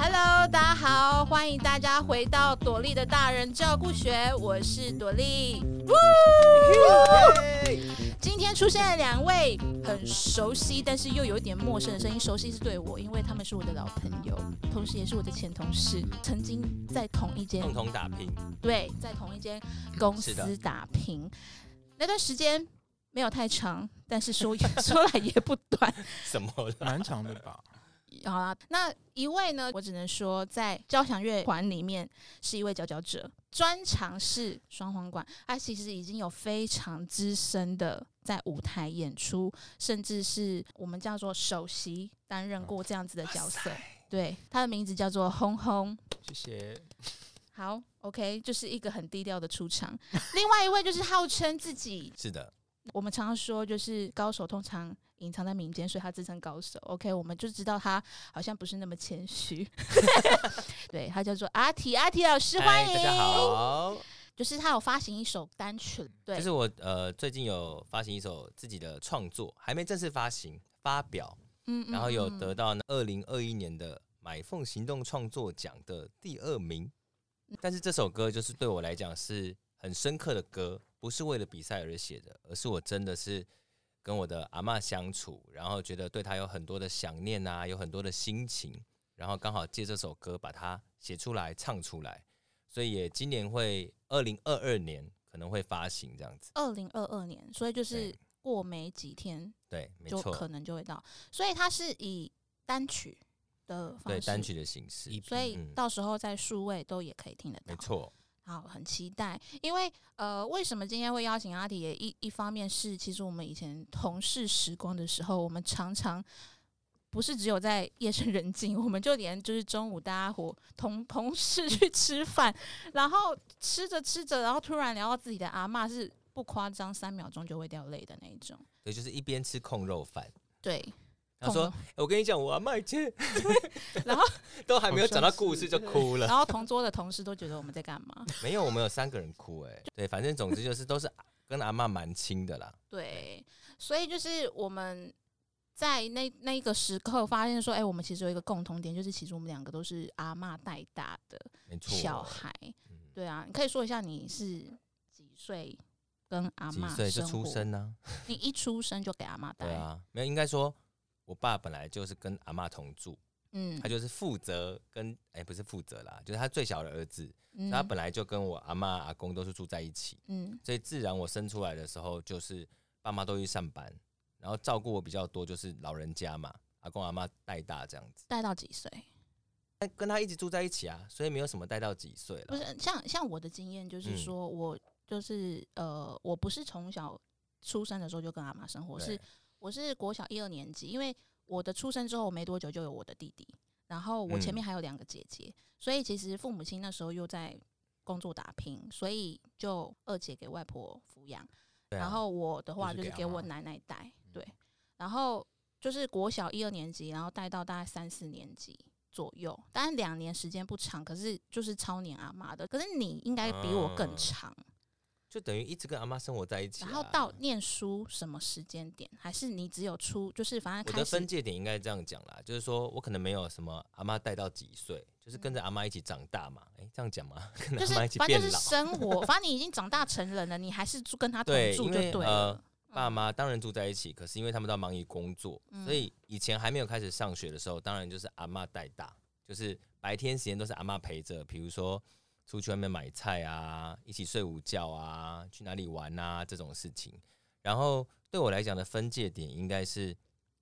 Hello，大家好，欢迎大家回到朵莉的大人照顾学，我是朵莉。今天出现了两位很熟悉，但是又有点陌生的声音。熟悉是对我，因为他们是我的老朋友，同时也是我的前同事，曾经在同一间共同打拼。对，在同一间公司打拼。那段时间没有太长，但是说 说来也不短。什么？蛮长的吧。好啦，那一位呢？我只能说，在交响乐团里面是一位佼佼者，专长是双簧管。他其实已经有非常资深的在舞台演出，甚至是我们叫做首席担任过这样子的角色。对，他的名字叫做轰轰。谢谢。好，OK，就是一个很低调的出场。另外一位就是号称自己是的，我们常常说，就是高手通常。隐藏在民间，所以他自称高手。OK，我们就知道他好像不是那么谦虚。对他叫做阿提，阿提老师，欢迎大家好。就是他有发行一首单曲，对，就是我呃最近有发行一首自己的创作，还没正式发行发表，嗯，然后有得到二零二一年的买凤行动创作奖的第二名。但是这首歌就是对我来讲是很深刻的歌，不是为了比赛而写的，而是我真的是。跟我的阿妈相处，然后觉得对她有很多的想念啊，有很多的心情，然后刚好借这首歌把它写出来唱出来，所以也今年会二零二二年可能会发行这样子。二零二二年，所以就是过没几天，对，没错可能就会到。所以它是以单曲的方式，对单曲的形式，所以到时候在数位都也可以听得到。没错。好，很期待，因为呃，为什么今天会邀请阿迪？也一一方面是，其实我们以前同事时光的时候，我们常常不是只有在夜深人静，我们就连就是中午大家伙同同事去吃饭，然后吃着吃着，然后突然聊到自己的阿妈，是不夸张，三秒钟就会掉泪的那一种。对，就是一边吃控肉饭。对。他说：“我跟你讲，我阿麦姐，然后都还没有讲到故事就哭了。然后同桌的同事都觉得我们在干嘛？没有，我们有三个人哭。哎，对，反正总之就是都是跟阿妈蛮亲的啦。对，所以就是我们在那那个时刻发现说，哎，我们其实有一个共同点，就是其实我们两个都是阿妈带大的小孩。对啊，你可以说一下你是几岁跟阿妈？几岁就出生呢？你一出生就给阿妈带？对啊，没有，应该说。”我爸本来就是跟阿妈同住，嗯，他就是负责跟哎不是负责啦，就是他最小的儿子，他本来就跟我阿妈阿公都是住在一起，嗯，所以自然我生出来的时候就是爸妈都去上班，然后照顾我比较多，就是老人家嘛，阿公阿妈带大这样子，带到几岁？跟他一直住在一起啊，所以没有什么带到几岁了。不是像像我的经验就是说，我就是呃，我不是从小出生的时候就跟阿妈生活，是。我是国小一二年级，因为我的出生之后没多久就有我的弟弟，然后我前面还有两个姐姐，所以其实父母亲那时候又在工作打拼，所以就二姐给外婆抚养，然后我的话就是给我奶奶带，对，然后就是国小一二年级，然后带到大概三四年级左右，当然两年时间不长，可是就是超年阿妈的，可是你应该比我更长。就等于一直跟阿妈生活在一起，然后到念书什么时间点，还是你只有出，就是反正我的分界点应该这样讲啦，就是说我可能没有什么阿妈带到几岁，就是跟着阿妈一起长大嘛，哎，这样讲吗？跟阿妈一起变老，生活，反正你已经长大成人了，你还是住跟他同住就对了。爸妈当然住在一起，可是因为他们都忙于工作，所以以前还没有开始上学的时候，当然就是阿妈带大，就是白天时间都是阿妈陪着，比如说。出去外面买菜啊，一起睡午觉啊，去哪里玩啊，这种事情。然后对我来讲的分界点，应该是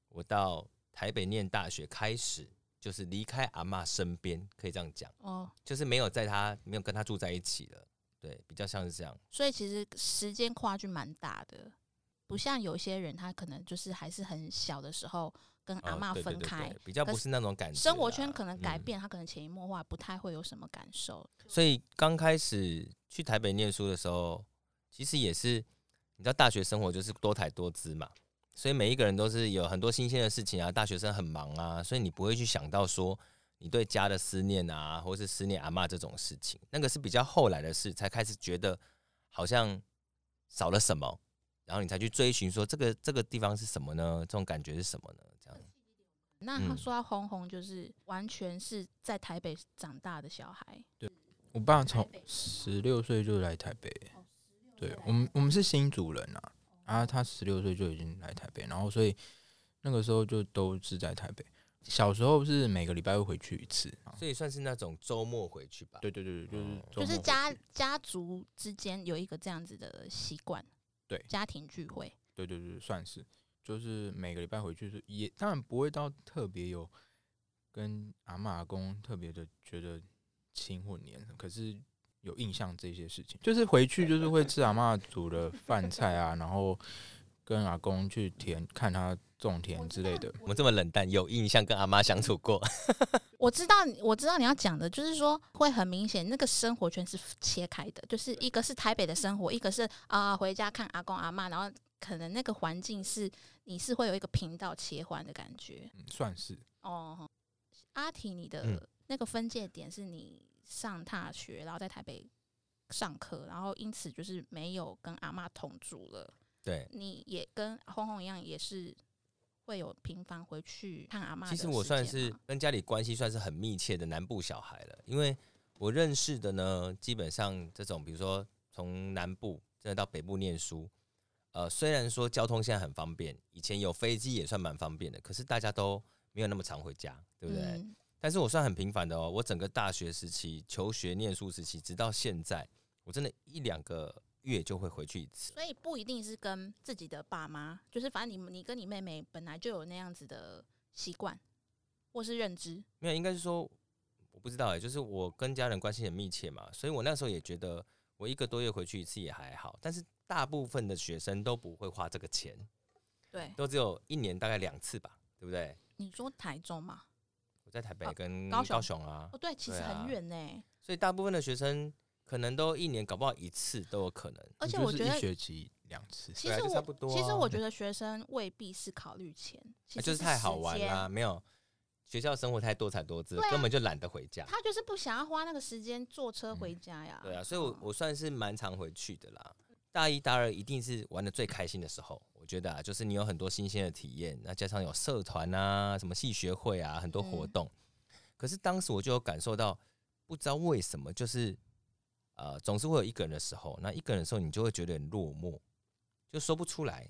我到台北念大学开始，就是离开阿妈身边，可以这样讲哦，就是没有在他没有跟他住在一起了，对，比较像是这样。所以其实时间跨距蛮大的，不像有些人他可能就是还是很小的时候。跟阿妈分开，比较不是那种感觉。生活圈可能改变，他可能潜移默化，不太会有什么感受。所以刚开始去台北念书的时候，其实也是，你知道大学生活就是多彩多姿嘛，所以每一个人都是有很多新鲜的事情啊。大学生很忙啊，所以你不会去想到说你对家的思念啊，或是思念阿妈这种事情，那个是比较后来的事，才开始觉得好像少了什么。然后你才去追寻说这个这个地方是什么呢？这种感觉是什么呢？这样那他说他红红就是完全是在台北长大的小孩。对，我爸从十六岁就来台北。对我们，我们是新主人啊，啊，他十六岁就已经来台北，然后所以那个时候就都是在台北。小时候是每个礼拜会回去一次，所以算是那种周末回去吧。对对对对，就是就是家家族之间有一个这样子的习惯，对家庭聚会。对对对，算是就是每个礼拜回去是也当然不会到特别有跟阿妈阿公特别的觉得亲或黏，可是有印象这些事情，就是回去就是会吃阿妈煮的饭菜啊，然后跟阿公去田看他。种田之类的，我们这么冷淡，有印象跟阿妈相处过。我知道，我知道你要讲的，就是说会很明显，那个生活圈是切开的，就是一个是台北的生活，一个是啊回家看阿公阿妈，然后可能那个环境是你是会有一个频道切换的感觉，算是哦。阿提，你的那个分界点是你上大学，然后在台北上课，然后因此就是没有跟阿妈同住了。对，你也跟红红一样，也是。会有频繁回去看阿妈。其实我算是跟家里关系算是很密切的南部小孩了，因为我认识的呢，基本上这种比如说从南部真的到北部念书，呃，虽然说交通现在很方便，以前有飞机也算蛮方便的，可是大家都没有那么常回家，对不对？但是我算很频繁的哦，我整个大学时期、求学念书时期，直到现在，我真的一两个。月就会回去一次，所以不一定是跟自己的爸妈，就是反正你你跟你妹妹本来就有那样子的习惯或是认知。没有，应该是说我不知道哎，就是我跟家人关系很密切嘛，所以我那时候也觉得我一个多月回去一次也还好。但是大部分的学生都不会花这个钱，对，都只有一年大概两次吧，对不对？你说台中嘛？我在台北跟高雄啊，哦对，其实很远呢。所以大部分的学生。可能都一年搞不好一次都有可能，而且我觉得一学期两次，其实差不多。其实我觉得学生未必是考虑钱，就是太好玩啦，没有学校生活太多彩多姿，根本就懒得回家。他就是不想要花那个时间坐车回家呀。对啊，所以我我算是蛮常回去的啦。大一、大二一定是玩的最开心的时候，我觉得啊，就是你有很多新鲜的体验，那加上有社团啊、什么系学会啊，很多活动。可是当时我就有感受到，不知道为什么就是。呃，总是会有一个人的时候，那一个人的时候，你就会觉得很落寞，就说不出来，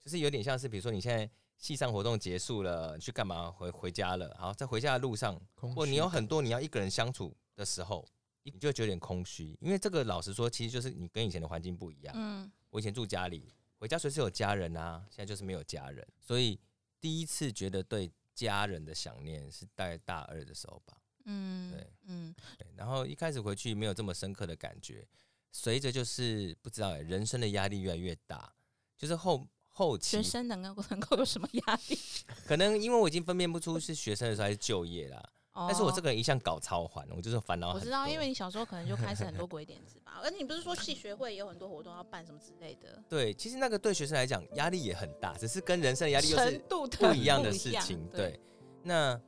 就是有点像是，比如说你现在系上活动结束了，你去干嘛？回回家了，好，在回家的路上，或你有很多你要一个人相处的时候，你就会觉得有点空虚，因为这个老实说，其实就是你跟以前的环境不一样。嗯，我以前住家里，回家随时有家人啊，现在就是没有家人，所以第一次觉得对家人的想念是在大二的时候吧。嗯，对，嗯，对，然后一开始回去没有这么深刻的感觉，随着就是不知道哎，人生的压力越来越大，就是后后期学生能够 能够有什么压力？可能因为我已经分辨不出是学生的时候还是就业啦。但是我这个人一向搞超环，我就是烦恼。我知道，因为你小时候可能就开始很多鬼点子吧，而你不是说系学会也有很多活动要办什么之类的？对，其实那个对学生来讲压力也很大，只是跟人生的压力又是不一样的事情。对，那。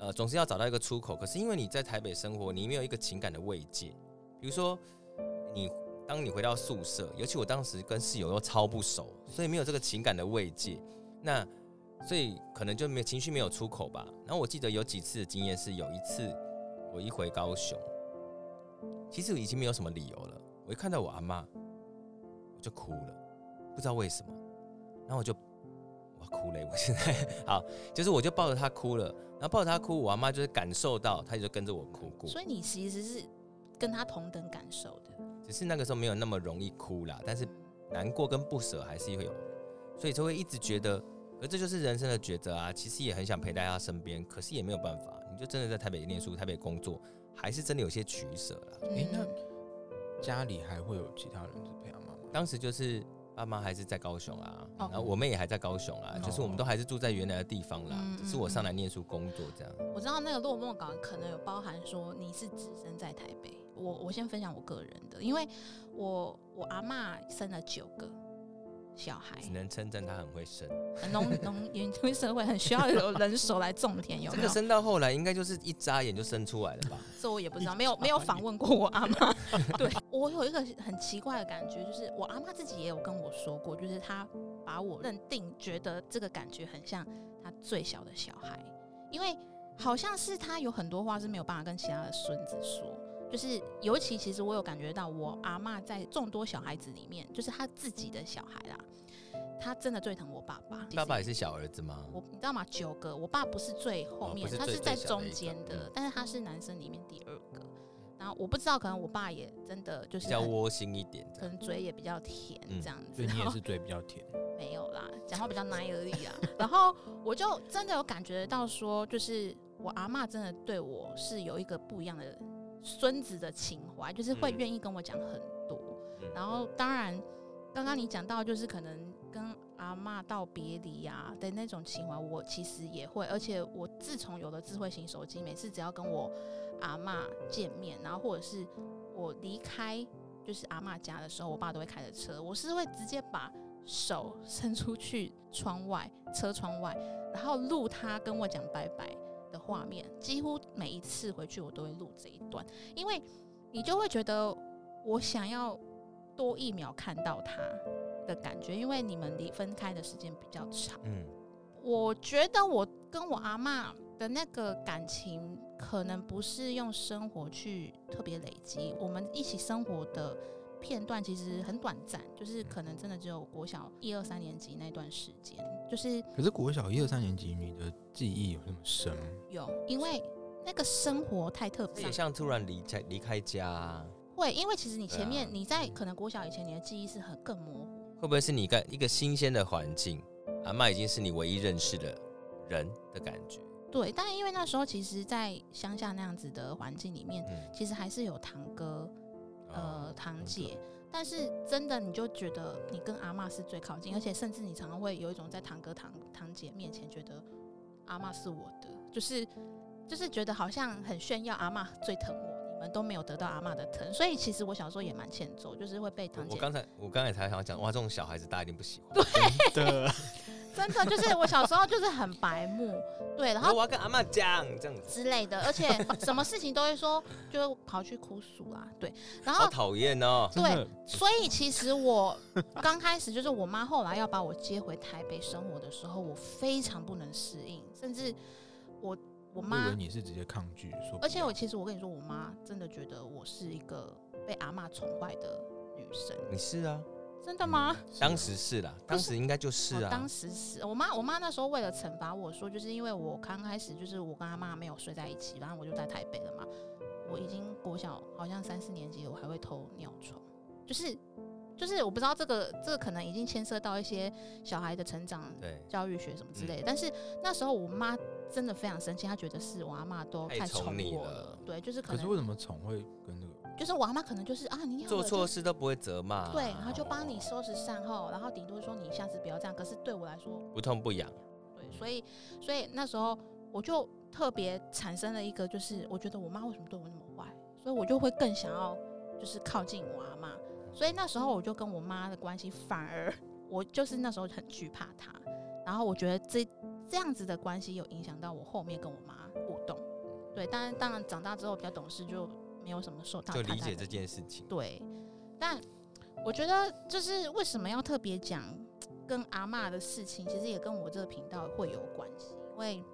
呃，总是要找到一个出口。可是因为你在台北生活，你没有一个情感的慰藉。比如说，你当你回到宿舍，尤其我当时跟室友又超不熟，所以没有这个情感的慰藉。那所以可能就没情绪没有出口吧。然后我记得有几次的经验是，有一次我一回高雄，其实已经没有什么理由了。我一看到我阿妈，我就哭了，不知道为什么。然后我就。哭嘞！我现在好，就是我就抱着他哭了，然后抱着他哭，我阿妈就是感受到，她就跟着我哭过。所以你其实是跟他同等感受的，只是那个时候没有那么容易哭啦，但是难过跟不舍还是会有，所以就会一直觉得，而这就是人生的抉择啊。其实也很想陪在他身边，可是也没有办法，你就真的在台北念书、台北工作，还是真的有些取舍了。哎，那家里还会有其他人是陪阿妈吗？当时就是。爸妈还是在高雄啊，然后我妹也还在高雄啊，就是我们都还是住在原来的地方啦，只是我上来念书工作这样。我知道那个落寞感可能有包含说你是只身在台北，我我先分享我个人的，因为我我阿妈生了九个。小孩。只能称赞他很会生，农农农村社会很需要有人手来种田，有这个生到后来应该就是一眨眼就生出来了吧？这我也不知道，没有 没有访问过我阿妈。对我有一个很奇怪的感觉，就是我阿妈自己也有跟我说过，就是她把我认定觉得这个感觉很像她他最小的小孩，因为好像是他有很多话是没有办法跟其他的孙子说，就是尤其其实我有感觉到我阿妈在众多小孩子里面，就是他自己的小孩啦，他真的最疼我爸爸。爸爸也是小儿子吗？我你知道吗？九个，我爸不是最后面，他是在中间的，但是他是男生里面第二个。然后我不知道，可能我爸也真的就是比较窝心一点，可能嘴也比较甜这样子。所以你也是嘴比较甜？没有啦，讲话比较奶而已啊。然后我就真的有感觉到说，就是我阿妈真的对我是有一个不一样的孙子的情怀，就是会愿意跟我讲很多。然后当然，刚刚你讲到就是可能跟阿妈道别离呀的那种情怀，我其实也会。而且我自从有了智慧型手机，每次只要跟我阿妈见面，然后或者是我离开就是阿妈家的时候，我爸都会开着车，我是会直接把手伸出去窗外车窗外，然后录他跟我讲拜拜的画面。几乎每一次回去，我都会录这一段，因为你就会觉得我想要多一秒看到他的感觉，因为你们离分开的时间比较长。嗯，我觉得我跟我阿妈的那个感情。可能不是用生活去特别累积，我们一起生活的片段其实很短暂，就是可能真的只有国小一二三年级那段时间，就是。可是国小一二三年级，你的记忆有那么深吗？有，因为那个生活太特别，像突然离开离开家。会，因为其实你前面你在可能国小以前，你的记忆是很更模糊。会不会是你在一个新鲜的环境，阿妈已经是你唯一认识的人的感觉？对，但因为那时候其实，在乡下那样子的环境里面，其实还是有堂哥、呃堂姐，但是真的你就觉得你跟阿妈是最靠近，而且甚至你常常会有一种在堂哥堂堂姐面前觉得阿妈是我的，就是就是觉得好像很炫耀阿妈最疼我，你们都没有得到阿妈的疼，所以其实我小时候也蛮欠揍，就是会被堂姐。我刚才我刚才才想讲，哇，这种小孩子大家一定不喜欢。对。真的就是我小时候就是很白目，对，然后我要跟阿妈讲这样子。之类的，而且 什么事情都会说，就跑去哭诉啊，对，然后好讨厌哦，对，所以其实我刚开始就是我妈后来要把我接回台北生活的时候，我非常不能适应，甚至我我妈你是直接抗拒说，而且我其实我跟你说，我妈真的觉得我是一个被阿妈宠坏的女生，你是啊。真的吗？当时是啦，当时应该就是啊。当时是我妈，我妈那时候为了惩罚我说，就是因为我刚开始就是我跟阿妈没有睡在一起，然后我就在台北了嘛。我已经国小好像三四年级，我还会偷尿床，就是就是我不知道这个这个可能已经牵涉到一些小孩的成长、教育学什么之类的。但是那时候我妈真的非常生气，她觉得是我阿妈都太宠我了。对，就是可是为什么宠会跟那个？就是我阿妈可能就是啊，你做错事都不会责骂，对，然后就帮你收拾善后，然后顶多说你下次不要这样。可是对我来说不痛不痒，对，所以所以那时候我就特别产生了一个，就是我觉得我妈为什么对我那么坏，所以我就会更想要就是靠近我阿妈。所以那时候我就跟我妈的关系反而我就是那时候很惧怕她，然后我觉得这这样子的关系有影响到我后面跟我妈互动。对，当然当然长大之后比较懂事就。没有什么受到就理解这件事情。对，但我觉得就是为什么要特别讲跟阿妈的事情，其实也跟我这个频道会有关系。因为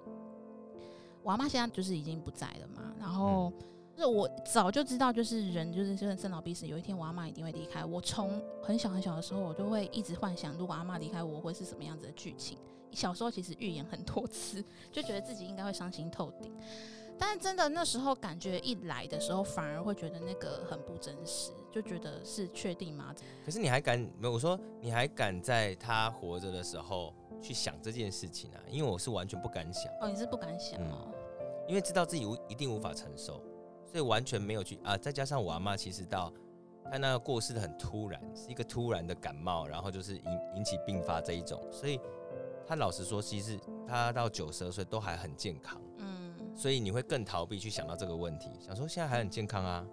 我阿妈现在就是已经不在了嘛，然后就是我早就知道，就是人就是就是生老病死，有一天我阿妈一定会离开。我从很小很小的时候，我就会一直幻想，如果阿妈离开我，会是什么样子的剧情。小时候其实预言很多次，就觉得自己应该会伤心透顶。但是真的那时候感觉一来的时候，反而会觉得那个很不真实，就觉得是确定吗？可是你还敢？没有我说你还敢在他活着的时候去想这件事情啊？因为我是完全不敢想。哦，你是不敢想哦？因为知道自己无一定无法承受，所以完全没有去啊。再加上我阿妈其实到他那个过世的很突然，是一个突然的感冒，然后就是引引起并发这一种，所以他老实说，其实他到九十二岁都还很健康。所以你会更逃避去想到这个问题，想说现在还很健康啊，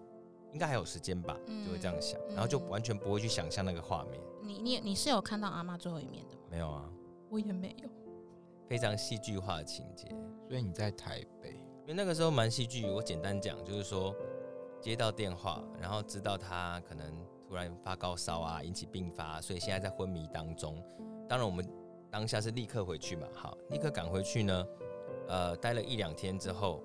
应该还有时间吧，就会这样想，然后就完全不会去想象那个画面。你你你是有看到阿妈最后一面的吗？没有啊，我也没有。非常戏剧化的情节，所以你在台北，因为那个时候蛮戏剧。我简单讲，就是说接到电话，然后知道他可能突然发高烧啊，引起病发，所以现在在昏迷当中。当然我们。当下是立刻回去嘛，好，立刻赶回去呢，呃，待了一两天之后，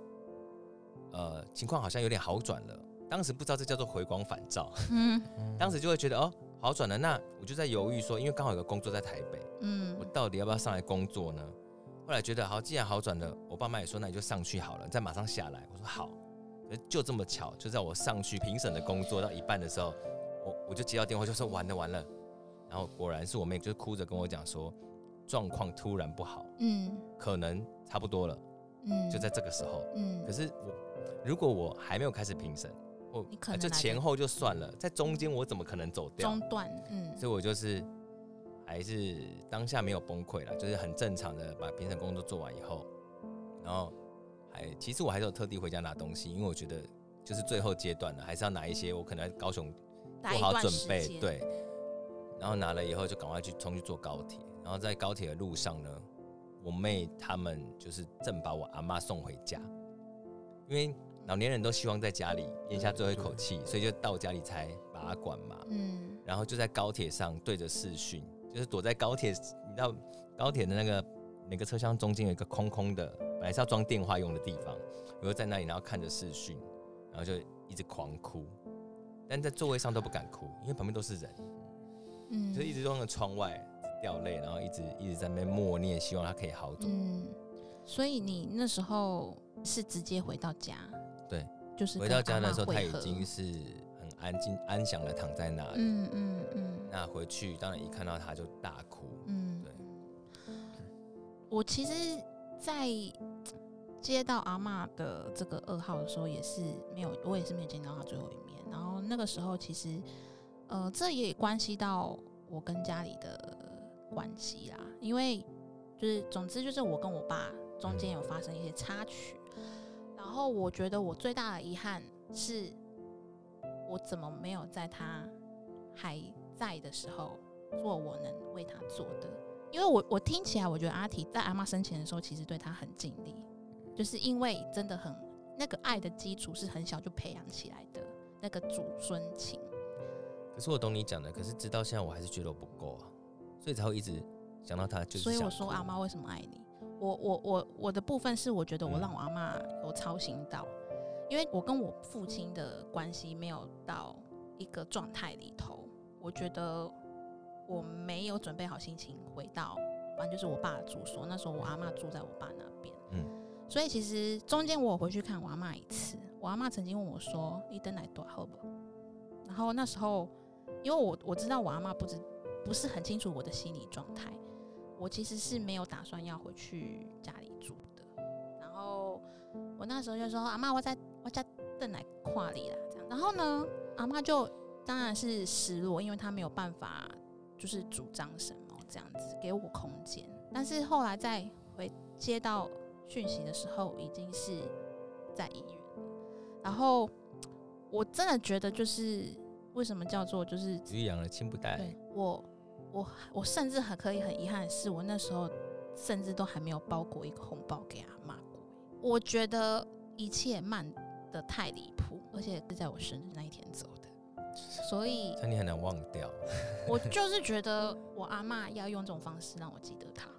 呃，情况好像有点好转了。当时不知道这叫做回光返照，嗯，当时就会觉得哦，好转了。那我就在犹豫说，因为刚好有个工作在台北，嗯，我到底要不要上来工作呢？后来觉得好，既然好转了，我爸妈也说那你就上去好了，再马上下来。我说好，就这么巧，就在我上去评审的工作到一半的时候，我我就接到电话，就说完了完了。然后果然是我妹，就哭着跟我讲说，状况突然不好，嗯，可能差不多了，嗯，就在这个时候，嗯，可是我如果我还没有开始评审。我就前后就算了，在中间我怎么可能走掉？中断，嗯，所以我就是还是当下没有崩溃了，就是很正常的把评审工作做完以后，然后还其实我还是有特地回家拿东西，因为我觉得就是最后阶段了，还是要拿一些我可能高雄做好准备，对，然后拿了以后就赶快去冲去坐高铁，然后在高铁的路上呢，我妹他们就是正把我阿妈送回家，因为。老年人都希望在家里咽下最后一口气，所以就到家里才把她管嘛。嗯，然后就在高铁上对着视讯，就是躲在高铁，你知道高铁的那个每个车厢中间有一个空空的，本来是要装电话用的地方，我就在那里，然后看着视讯，然后就一直狂哭，但在座位上都不敢哭，因为旁边都是人。嗯，就一直望着窗外掉泪，然后一直一直在那边默念，希望他可以好转。嗯，所以你那时候是直接回到家。对，就是回到家的时候，他已经是很安静、安详的躺在那里。嗯嗯嗯。那回去，当然一看到他就大哭。嗯，对。我其实，在接到阿妈的这个噩耗的时候，也是没有，我也是没有见到他最后一面。然后那个时候，其实，呃，这也关系到我跟家里的关系啦。因为，就是总之，就是我跟我爸中间有发生一些插曲。然后我觉得我最大的遗憾是，我怎么没有在他还在的时候做我能为他做的？因为我我听起来，我觉得阿提在阿妈生前的时候，其实对他很尽力，就是因为真的很那个爱的基础是很小就培养起来的那个祖孙情。可是我懂你讲的，可是直到现在我还是觉得我不够啊，所以才会一直想到他。就所以我说阿妈为什么爱你？我我我我的部分是，我觉得我让我阿妈有操心到，因为我跟我父亲的关系没有到一个状态里头，我觉得我没有准备好心情回到，反正就是我爸的住所。那时候我阿妈住在我爸那边，嗯，所以其实中间我有回去看我阿妈一次，我阿妈曾经问我说：“你等来多好不？”然后那时候，因为我我知道我阿妈不知不是很清楚我的心理状态。我其实是没有打算要回去家里住的，然后我那时候就说：“阿妈，我在我家等来跨里啦。”这样，然后呢，阿妈就当然是失落，因为她没有办法就是主张什么这样子给我空间。但是后来在回接到讯息的时候，已经是在医院了。然后我真的觉得，就是为什么叫做就是“鱼养了亲不待”，我。我我甚至还可以很遗憾的是，我那时候甚至都还没有包过一个红包给阿妈过。我觉得一切慢的太离谱，而且是在我生日那一天走的，所以那你很难忘掉。我就是觉得我阿妈要用这种方式让我记得她，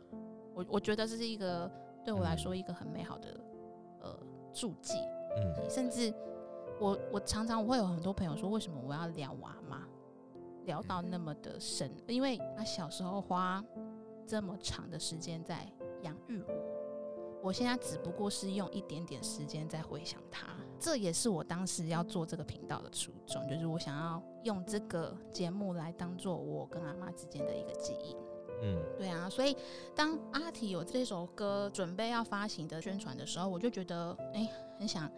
我我觉得这是一个对我来说一个很美好的呃注记。嗯，甚至我我常常我会有很多朋友说，为什么我要聊我阿妈？聊到那么的深，因为他小时候花这么长的时间在养育我，我现在只不过是用一点点时间在回想他。这也是我当时要做这个频道的初衷，就是我想要用这个节目来当做我跟阿妈之间的一个记忆。嗯，对啊，所以当阿提有这首歌准备要发行的宣传的时候，我就觉得哎，很想。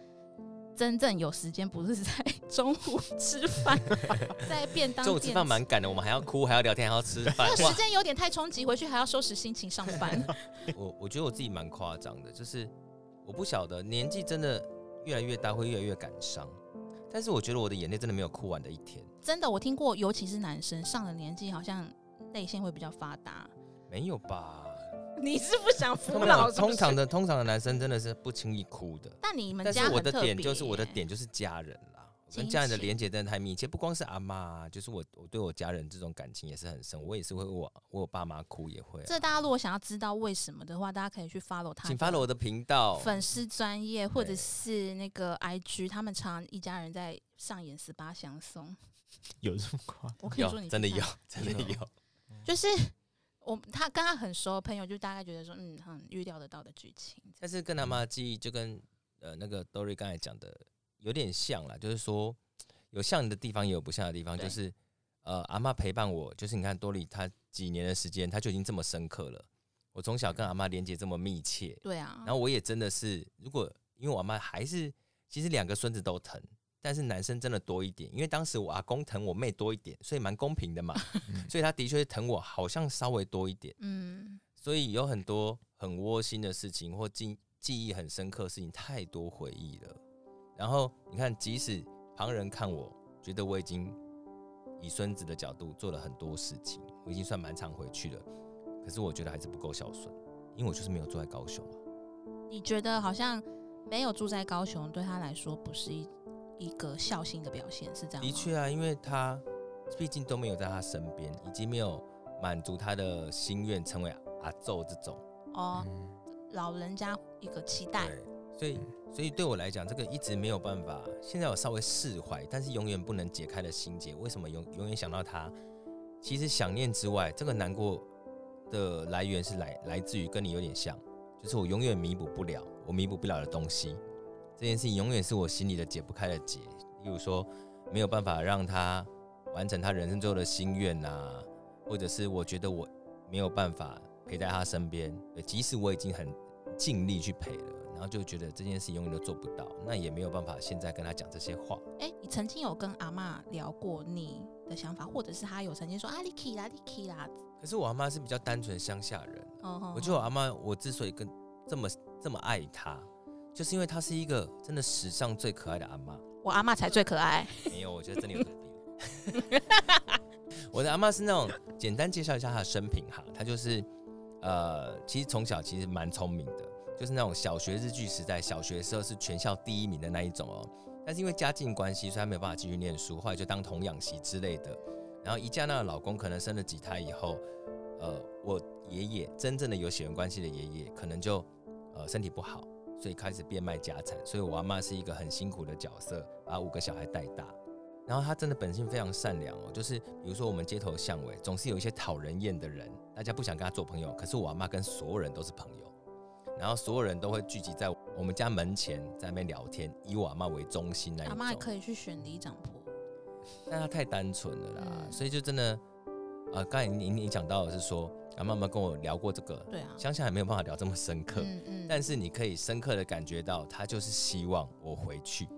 真正有时间不是在中午吃饭，在便当。中午吃饭蛮赶的，我们还要哭，还要聊天，还要吃饭。那时间有点太冲击，回去还要收拾心情上班。我我觉得我自己蛮夸张的，就是我不晓得年纪真的越来越大会越来越感伤，但是我觉得我的眼泪真的没有哭完的一天。真的，我听过，尤其是男生上了年纪，好像泪腺会比较发达。没有吧？你是不想服老？通常的通常的男生真的是不轻易哭的。但你们家我的点就是我的点就是家人啦。跟家人的连接真的太密切，不光是阿妈，就是我我对我家人这种感情也是很深，我也是会我我我爸妈哭也会。这大家如果想要知道为什么的话，大家可以去 follow 他，请 follow 我的频道、粉丝专业或者是那个 IG，他们常一家人在上演十八相送，有这么夸我可以说你真的有，真的有，就是我他跟他很熟的朋友，就大概觉得说，嗯，很预料得到的剧情。但是跟他妈的记忆就跟呃那个 Dory 刚才讲的。有点像啦，就是说有像的地方，也有不像的地方。就是呃，阿妈陪伴我，就是你看多莉，她几年的时间，她就已经这么深刻了。我从小跟阿妈连接这么密切，对啊。然后我也真的是，如果因为我阿妈还是，其实两个孙子都疼，但是男生真的多一点。因为当时我阿公疼我妹多一点，所以蛮公平的嘛。所以他的确疼我，好像稍微多一点。嗯。所以有很多很窝心的事情，或记记忆很深刻的事情，太多回忆了。然后你看，即使旁人看我觉得我已经以孙子的角度做了很多事情，我已经算蛮常回去了，可是我觉得还是不够孝顺，因为我就是没有住在高雄啊。你觉得好像没有住在高雄对他来说不是一一个孝心的表现，是这样的确啊，因为他毕竟都没有在他身边，已经没有满足他的心愿，成为阿宙这种哦，老人家一个期待。所以，所以对我来讲，这个一直没有办法。现在我稍微释怀，但是永远不能解开的心结。为什么永永远想到他？其实想念之外，这个难过的来源是来来自于跟你有点像，就是我永远弥补不了，我弥补不了的东西。这件事情永远是我心里的解不开的结。例如说，没有办法让他完成他人生最后的心愿呐，或者是我觉得我没有办法陪在他身边，即使我已经很尽力去陪了。然后就觉得这件事永远都做不到，那也没有办法现在跟他讲这些话。哎，你曾经有跟阿妈聊过你的想法，或者是他有曾经说啊，你可以啦，你可以啦。可是我阿妈是比较单纯乡下人，哦我觉得我阿妈，我之所以跟这么这么爱她，就是因为她是一个真的史上最可爱的阿妈。我阿妈才最可爱。没有，我觉得真的有 我的阿妈是那种简单介绍一下她的生平哈，她就是呃，其实从小其实蛮聪明的。就是那种小学日剧时代，小学时候是全校第一名的那一种哦。但是因为家境关系，所以他没有办法继续念书，后来就当童养媳之类的。然后一嫁那个老公，可能生了几胎以后，呃，我爷爷真正的有血缘关系的爷爷，可能就呃身体不好，所以开始变卖家产。所以我阿妈是一个很辛苦的角色，把五个小孩带大。然后她真的本性非常善良哦，就是比如说我们街头巷尾，总是有一些讨人厌的人，大家不想跟他做朋友，可是我阿妈跟所有人都是朋友。然后所有人都会聚集在我们家门前，在那边聊天，以我阿妈为中心那一种。阿妈可以去选里长婆，但她太单纯了啦，所以就真的，呃，刚才你你讲到的是说，阿妈妈跟我聊过这个，对啊，乡下还没有办法聊这么深刻，嗯嗯，但是你可以深刻的感觉到，她就是希望我回去，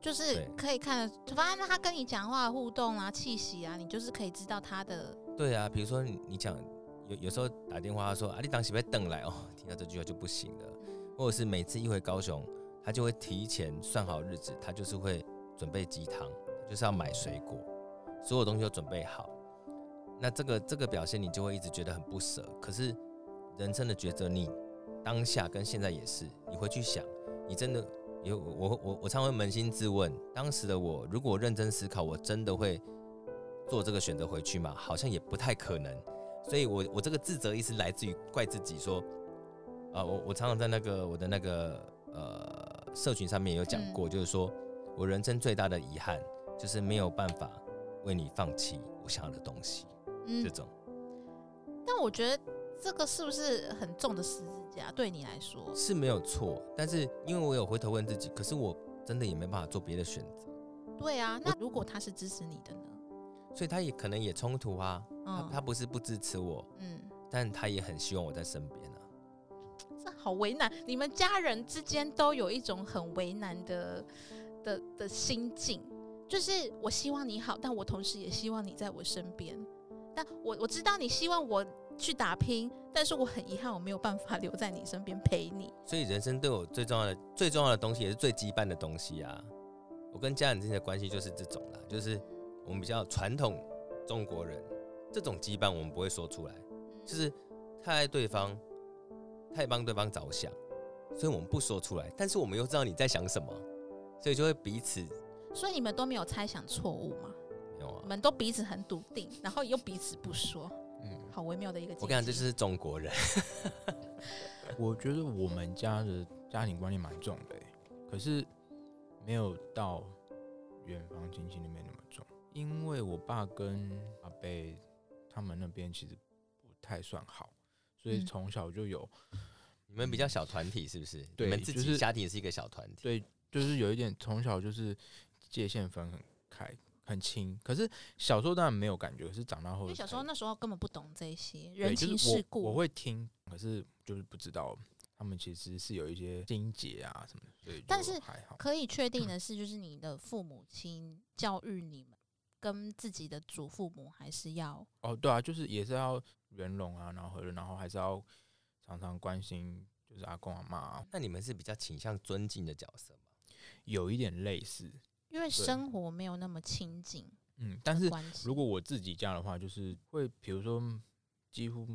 就是可以看，反正他跟你讲话互动啊，气息啊，你就是可以知道他的。对啊，比如说你讲。有有时候打电话说啊，你当时被等来哦，听到这句话就不行了。或者是每次一回高雄，他就会提前算好日子，他就是会准备鸡汤，就是要买水果，所有东西都准备好。那这个这个表现，你就会一直觉得很不舍。可是人生的抉择，你当下跟现在也是，你会去想，你真的有我我我常会扪心自问，当时的我如果认真思考，我真的会做这个选择回去吗？好像也不太可能。所以，我我这个自责意是来自于怪自己，说，啊，我我常常在那个我的那个呃社群上面有讲过，就是说我人生最大的遗憾就是没有办法为你放弃我想要的东西，嗯这种。但我觉得这个是不是很重的十字架？对你来说是没有错，但是因为我有回头问自己，可是我真的也没办法做别的选择。对啊，那如果他是支持你的呢？所以他也可能也冲突啊，他他不是不支持我，嗯，但他也很希望我在身边啊。这好为难，你们家人之间都有一种很为难的的的心境，就是我希望你好，但我同时也希望你在我身边。但我我知道你希望我去打拼，但是我很遗憾我没有办法留在你身边陪你。所以人生对我最重要的最重要的东西，也是最羁绊的东西啊。我跟家人之间的关系就是这种了，就是。我们比较传统中国人，这种羁绊我们不会说出来，就是太爱对方，太帮对方着想，所以我们不说出来。但是我们又知道你在想什么，所以就会彼此所以你们都没有猜想错误吗？有啊你。们都彼此很笃定，然后又彼此不说，嗯，好微妙的一个。我跟你讲，这就是中国人。我觉得我们家的家庭观念蛮重的欸，可是没有到远房亲戚那边那么重，因为我爸跟阿贝他们那边其实不太算好，所以嗯从小就有你们比较小团体是不是？对你们自己家庭是一个小团体。对，就是有一点从小就是界限分很开很清，可是小时候当然没有感觉，可是长大后因为小时候那时候根本不懂这些人情就是我世故，我会听，可是就是不知道他们其实是有一些心结啊什么的，所以但是还好。可以确定的是，就是你的父母亲教育你们，跟自己的祖父母还是要哦，对啊，就是也是要圆融啊，然后和然后还是要常常关心，就是阿公阿妈、啊，那你们是比较倾向尊敬的角色吗？有一点类似，因为生活没有那么亲近嗯，但是。如果我自己家的话，就是会比如说几乎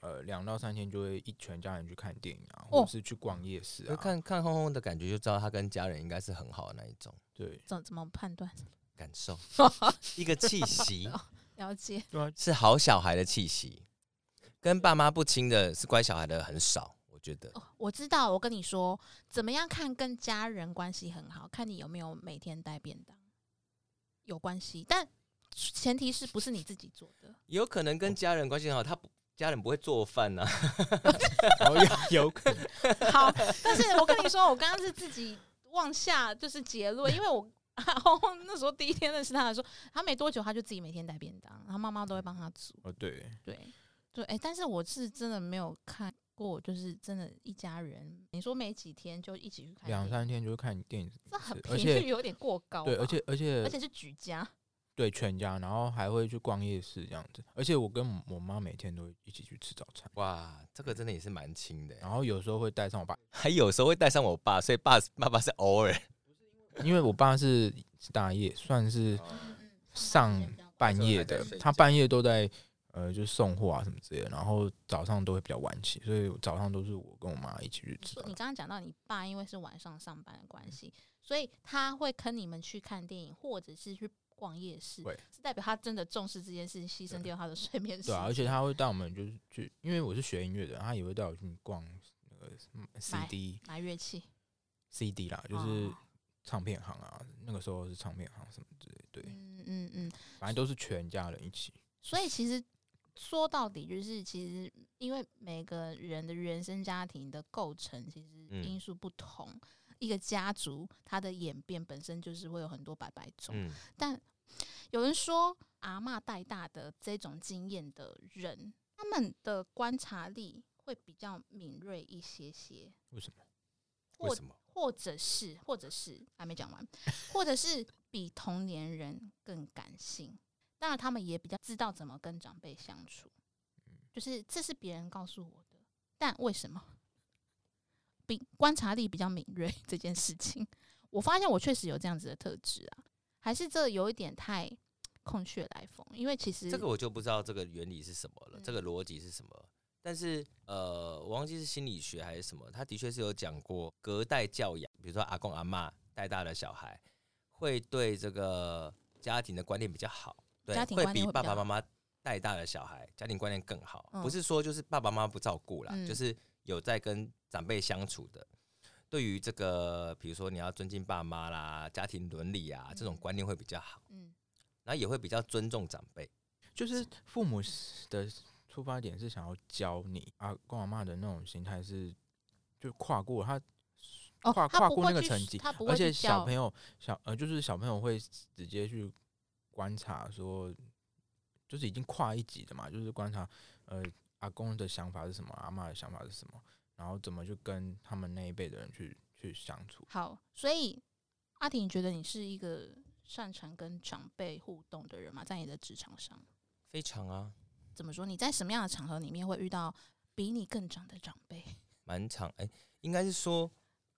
呃两到三天就会一全家人去看电影啊，或哦者是去逛夜市就啊，看看轰轰的感觉，就知道他跟家人应该是很好的那一种对怎怎么判断？感受，一个气息 了解，对啊，是好小孩的气息，跟爸妈不亲的是乖小孩的很少，我觉得。哦，我知道。我跟你说，怎么样看跟家人关系很好，看你有没有每天带便当，有关系。但前提是不是你自己做的？有可能跟家人关系很好，他不家人不会做饭呐、然 后有有可能好，但是我跟你说，我刚刚是自己妄下就是结论，因为我 红红那时候第一天认识他的时候，他没多久他就自己每天带便当，然后妈妈都会帮他煮。哦对，对对，哎、但是我是真的没有看过，就是真的一家人，你说没几天就一起去看，两三天就看电影一这很频率有点过高。对，而且而且而且是举家，对全家，然后还会去逛夜市这样子，而且我跟我妈每天都一起去吃早餐，哇，这个真的也是蛮亲的。然后有时候会带上我爸，还有时候会带上我爸，所以爸爸爸是偶尔。因为我爸是是大夜，算是嗯上半夜的他半夜都在呃就是送货啊什么之类的，然后早上都会比较晚起，所以早上都是我跟我妈一起去吃。你刚刚讲到你爸因为是晚上上班的关系，所以他会跟你们去看电影，或者是去逛夜市，是代表他真的重视这件事情，牺牲掉他的睡眠时间。对啊，而且他会带我们就是去，因为我是学音乐的，他也会带我去逛那个什么 CD 买乐器，CD 啦，就是哦唱片行啊，那个时候是唱片行什么之类的，对，嗯嗯嗯，反正都是全家人一起。所以其实说到底，就是其实因为每个人的原生家庭的构成，其实嗯因素不同。一个家族它的演变本身就是会有很多百百种，嗯，但有人说阿嬷带大的这种经验的人，他们的观察力会比较敏锐一些些，为什么？为什么？或者是或者是还没讲完，或者是比同年人更感性。当然，他们也比较知道怎么跟长辈相处，就是这是别人告诉我的。但为什么比观察力比较敏锐这件事情，我发现我确实有这样子的特质啊，还是这有一点太空穴来风，因为其实这个我就不知道这个原理是什么了，嗯这个逻辑是什么。但是呃，我忘记是心理学还是什么，他的确是有讲过隔代教养，比如说阿公阿妈带大的小孩，会对这个家庭的观念比较好，对，家庭会比爸爸妈妈带大的小孩家庭观念更好。嗯不是说就是爸爸妈妈不照顾啦，嗯就是有在跟长辈相处的。对于这个，比如说你要尊敬爸妈啦、家庭伦理啊，这种嗯观念会比较好，嗯然后也会比较尊重长辈。就是父母的出发点是想要教你，阿公阿妈的那种心态是就跨过他哦，跨跨过那个层级而且小朋友小呃，就是小朋友会直接去观察说，就是已经跨一级的嘛，就是观察呃阿公的想法是什么，阿妈的想法是什么，然后怎么去跟他们那一辈的人去去相处。好，所以阿婷，你觉得你是一个擅长跟长辈互动的人吗？在你的职场上，非常啊，怎么说？你在什么样的场合里面会遇到比你更长的长辈？蛮长哎、应该是说，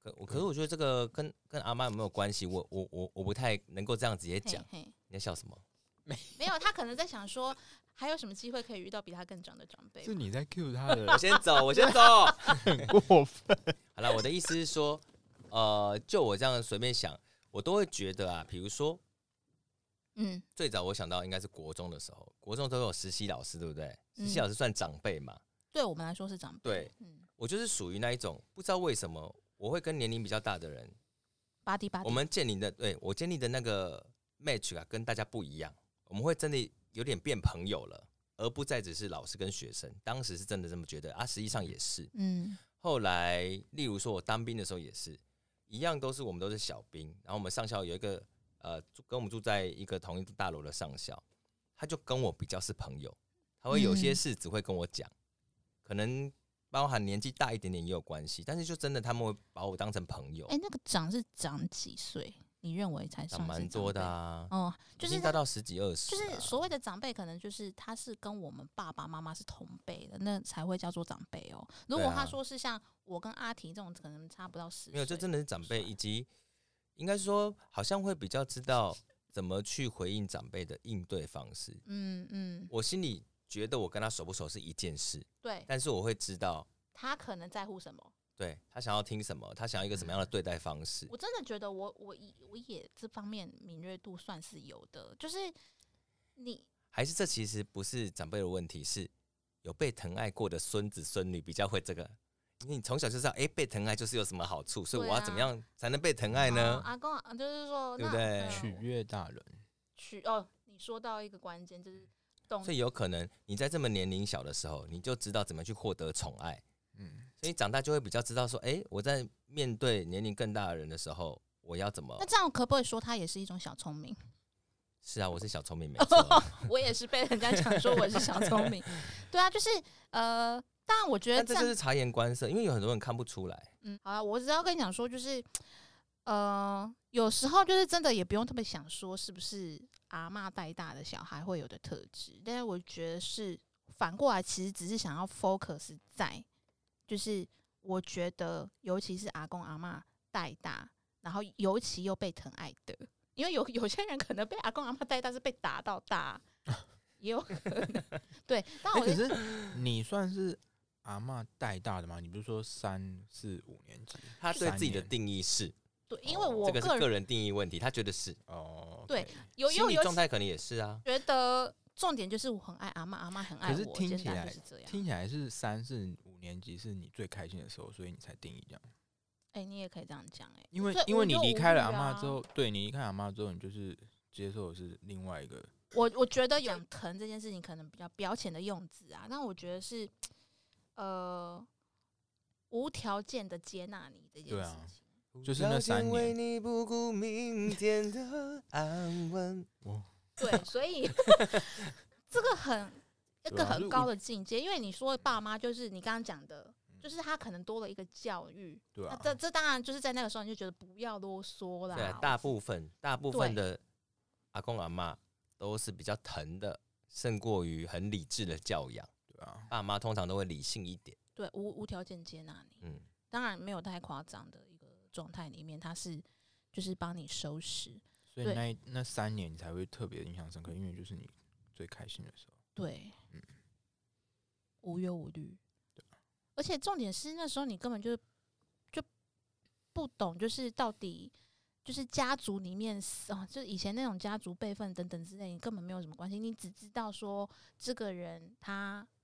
可我可是我觉得这个跟跟阿妈有没有关系？我我我我不太能够这样直接讲。嘿，你在笑什么？没没有，他可能在想说，还有什么机会可以遇到比他更长的长辈是？你在 cue 他的我先走，我先走。很过分。好了，我的意思是说，呃，就我这样随便想，我都会觉得啊，比如说，嗯，最早我想到应该是国中的时候，国中都有实习老师，对不对？实习嗯老师算长辈嘛，对我们来说是长辈。对嗯，我就是属于那一种，不知道为什么我会跟年龄比较大的人，巴蒂巴蒂，我们建立的，对我建立的那个 match 啊，跟大家不一样，我们会真的有点变朋友了，而不再只是老师跟学生。当时是真的这么觉得啊，实际上也是。嗯后来，例如说我当兵的时候也是一样，都是我们都是小兵，然后我们上校有一个呃，住跟我们住在一个同一栋大楼的上校，他就跟我比较是朋友，他会有些嗯事只会跟我讲，可能包含年纪大一点点也有关系，但是就真的他们会把我当成朋友，哎、那个长是长几岁？你认为才算长是蛮多的？啊，哦，就已是大到十几二十、啊，就是所谓的长辈，可能就是他是跟我们爸爸妈妈是同辈的，那才会叫做长辈哦。如果他说是像我跟阿婷这种，可能差不到十，没有，这真的是长辈，以及应该说好像会比较知道怎么去回应长辈的应对方式。嗯嗯，我心里觉得我跟他熟不熟是一件事，对但是我会知道，他可能在乎什么。对他想要听什么，他想要一个什么样的对待方式。我真的觉得我我也我也这方面敏锐度算是有的，就是你还是这其实不是长辈的问题，是有被疼爱过的孙子孙女比较会这个。因为你从小就知道，哎、被疼爱就是有什么好处，所以我要怎么样才能被疼爱呢哦？阿公啊，就是说，那对不对嗯取悦大人，取哦，你说到一个关键，就是懂所以有可能你在这么年龄小的时候，你就知道怎么去获得宠爱，嗯，所以长大就会比较知道说，哎、我在面对年龄更大的人的时候，我要怎么那？这样可不可以说他也是一种小聪明？是啊，我是小聪明，没 错。我也是被人家讲说我是小聪明，对啊，就是呃，当然我觉得这样但这就是察言观色，因为有很多人看不出来。嗯，好了，我只要跟你讲说，就是呃，有时候就是真的也不用特别想说是不是阿嬷带大的小孩会有的特质，但是我觉得是反过来，其实只是想要 focus 在，就是我觉得尤其是阿公阿嬷带大，然后尤其又被疼爱的，因为有 有些人可能被阿公阿嬷带大是被打到大，也有可能 对，但哎、我是你算是阿嬷带大的吗？你不是说三四五年级？他对自己的定义是，对，因为哦我个人这个是个人定义问题，他觉得是，哦，对有有有状态可能也是啊。觉得重点就是我很爱阿妈，阿妈很爱我，可是听起来是这样。听起来是三四五年级是你最开心的时候，所以你才定义这样。哎、你也可以这样讲哎，因为因为你离开了阿虑啊嬷之后，对你离开阿妈之后，你就是接受的是另外一个我我觉得养疼这件事情可能比较表浅的用字啊，那我觉得是呃无条件的接纳你这件事啊情。就是那三年为你不顾明天的安稳。对，所以 这个很一个很高对啊就是我的境界，因为你说爸妈就是你刚刚讲的，就是他可能多了一个教育，那对啊，这这当然就是在那个时候你就觉得不要啰嗦啦。对啊，大部分大部分的阿公阿妈都是比较疼的，胜过于很理智的教养。爸妈通常都会理性一点。对无无条件接纳你，嗯，当然没有太夸张的一个状态里面，他是就是帮你收拾，所以那那三年你才会特别印象深刻，因为就是你最开心的时候。对，嗯无忧无虑。对，而且重点是那时候你根本就就不懂，就是到底就是家族里面啊，就以前那种家族辈分等等之类，你根本没有什么关系，你只知道说这个人他很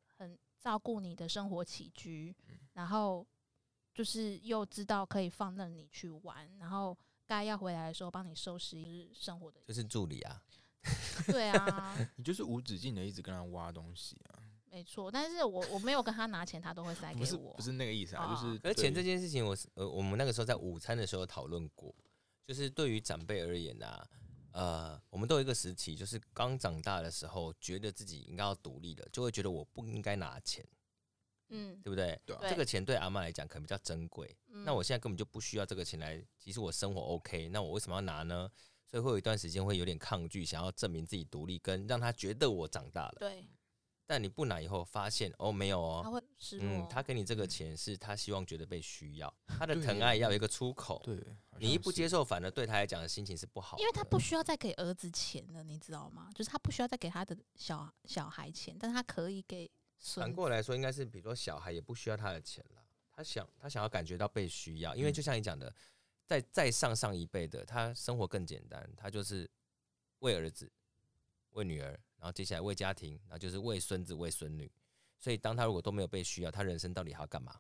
照顾你的生活起居，嗯然后就是又知道可以放任你去玩，然后该要回来的时候帮你收拾就是生活的，就是助理啊。对啊，你就是无止境的一直跟他挖东西啊，没错。但是我我没有跟他拿钱，他都会塞给我不是不。是那个意思啊，哦就是而且这件事情我是呃，我们那个时候在午餐的时候讨论过，就是对于长辈而言啊，呃，我们都有一个时期，就是刚长大的时候，觉得自己应该要独立了，就会觉得我不应该拿钱，嗯，对不对？对啊这个钱对阿妈来讲可能比较珍贵，嗯那我现在根本就不需要这个钱来，其实我生活 OK，那我为什么要拿呢？所以会有一段时间会有点抗拒，想要证明自己独立，跟让他觉得我长大了。对，但你不拿以后，发现哦没有哦，他会失落。嗯，他给你这个钱是他希望觉得被需要，他的疼爱要有一个出口。对，你一不接受，反而对他来讲的心情是不好的。因为他不需要再给儿子钱了，你知道吗？就是他不需要再给他的小小孩钱，但是他可以给。反过来说，应该是比如说小孩也不需要他的钱了，他想他想要感觉到被需要，因为就像你讲的，再再上上一辈的，他生活更简单，他就是为儿子、为女儿，然后接下来为家庭，然后就是为孙子、为孙女。所以，当他如果都没有被需要，他人生到底还要干嘛？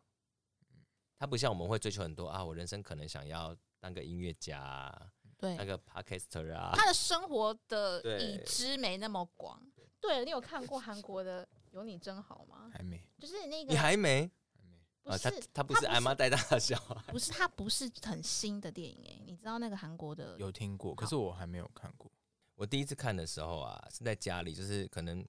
他不像我们会追求很多啊，我人生可能想要当个音乐家，对，当个 podcaster 啊。他的生活的已知没那么广。对了，你有看过韩国的《有你真好》吗？还没，就是那个你还没？啊，他他不是挨妈带大的小孩，不是他不是很新的电影哎，你知道那个韩国的有听过，可是我还没有看过。我第一次看的时候啊，是在家里，就是可能。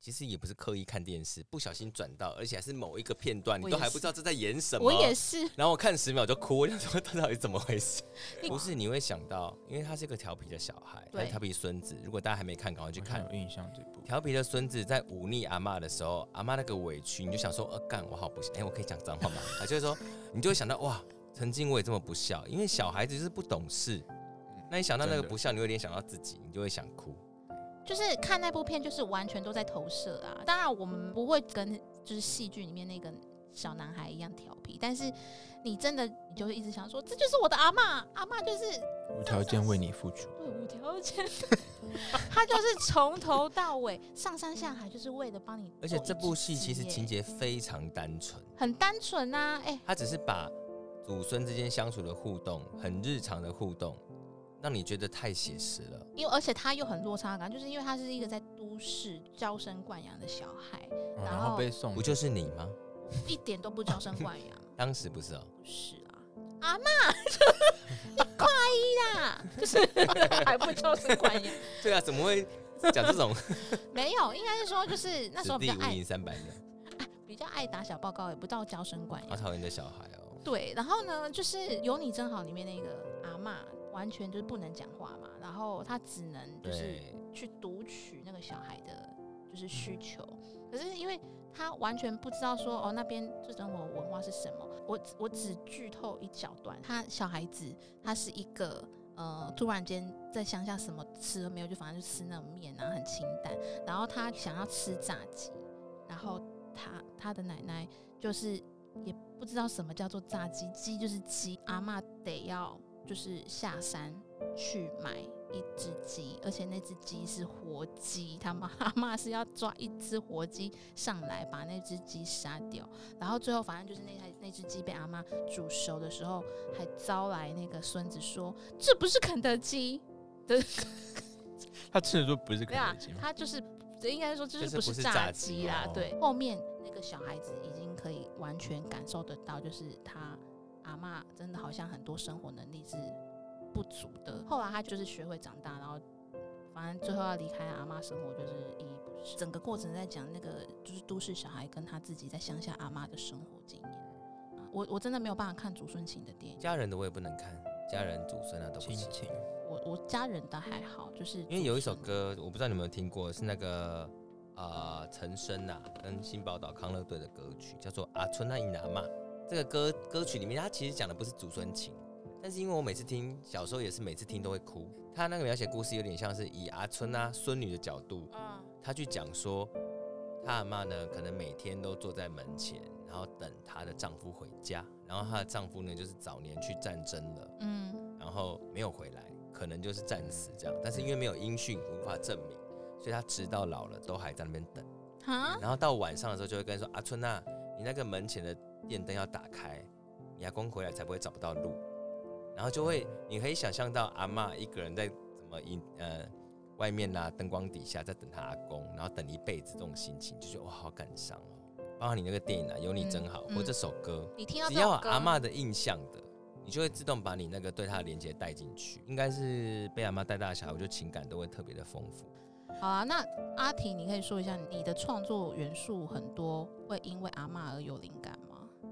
其实也不是刻意看电视，不小心转到，而且还是某一个片段，你都还不知道这在演什么。我也是。然后我看十秒就哭，我想说他到底怎么回事？不是你会想到，因为他是一个调皮的小孩，他调皮孙子。如果大家还没看，赶快去看。有印象这部。调皮的孙子在忤逆阿妈的时候，阿妈那个委屈，你就想说，呃，干我好不行。哎，我可以讲脏话吗？啊，就是说，你就会想到，哇，曾经我也这么不孝。因为小孩子就是不懂事，那你想到那个不孝，你会联想到自己，你就会想哭。就是看那部片，就是完全都在投射啊。当然，我们不会跟就是戏剧里面那个小男孩一样调皮，但是你真的你就会一直想说，这就是我的阿妈，阿妈就是无条件为你付出，对，无条件，他就是从头到尾上山下海，就是为了帮你。而且这部戏其实情节非常单纯，很单纯啊，哎，他只是把祖孙之间相处的互动，很日常的互动。让你觉得太写实了，因为而且他又很落差感，就是因为他是一个在都市娇生惯养的小孩，然后被送，不就是你吗？一点都不娇生惯养，当时不是哦，不是啊，阿妈，你快一啦，就是 还不娇生惯养，对啊，怎么会讲这种？没有，应该是说就是那时候比较爱三百年，比较爱打小报告，也不到娇生惯养，好讨厌的小孩哦。对，然后呢，就是有你真好里面那个阿妈。完全就是不能讲话嘛，然后他只能就是去读取那个小孩的，就是需求。可是因为他完全不知道说哦那边这生活文化是什么，我我只剧透一小段。他小孩子他是一个呃突然间在乡下什么吃都没有，就反正就吃那种面啊，很清淡。然后他想要吃炸鸡，然后他他的奶奶就是也不知道什么叫做炸鸡，鸡就是鸡，阿妈得要。就是下山去买一只鸡，而且那只鸡是活鸡，他妈 妈是要抓一只活鸡上来把那只鸡杀掉，然后最后反正就是那台那只鸡被阿妈煮熟的时候，还招来那个孙子说这不是肯德基的，他吃的说不是肯德基他就是应该说就是不是炸鸡啦？对，后面那个小孩子已经可以完全感受得到，就是他。阿妈真的好像很多生活能力是不足的。后来他就是学会长大，然后反正最后要离开阿妈生活，就是依依不舍。整个过程在讲那个就是都市小孩跟他自己在乡下阿妈的生活经验。我我真的没有办法看祖孙情的电影，家人的我也不能看，家人祖孙啊都不行。我我家人倒还好，就是因为有一首歌，我不知道你有没有听过，是那个啊陈升呐跟新宝岛康乐队的歌曲，叫做《阿春那伊阿妈》。这个歌歌曲里面，他其实讲的不是祖孙情，但是因为我每次听，小时候也是每次听都会哭。他那个描写故事有点像是以阿春啊孙女的角度，他去讲说，他阿妈呢可能每天都坐在门前，然后等她的丈夫回家，然后她的丈夫呢就是早年去战争了，嗯，然后没有回来，可能就是战死这样，但是因为没有音讯无法证明，所以她直到老了都还在那边等，然后到晚上的时候就会跟说阿春啊，你那个门前的。电灯要打开，你阿公回来才不会找不到路，然后就会，你可以想象到阿妈一个人在怎么一呃外面呐灯光底下在等他阿公，然后等一辈子这种心情，就觉得哇好感伤哦。包括你那个电影啊，有你真好，或这首歌，你听到只要阿妈的印象的，你就会自动把你那个对他的连接带进去。应该是被阿妈带大的小孩，我觉得情感都会特别的丰富。好啊，那阿婷，你可以说一下你的创作元素很多，会因为阿妈而有灵感吗？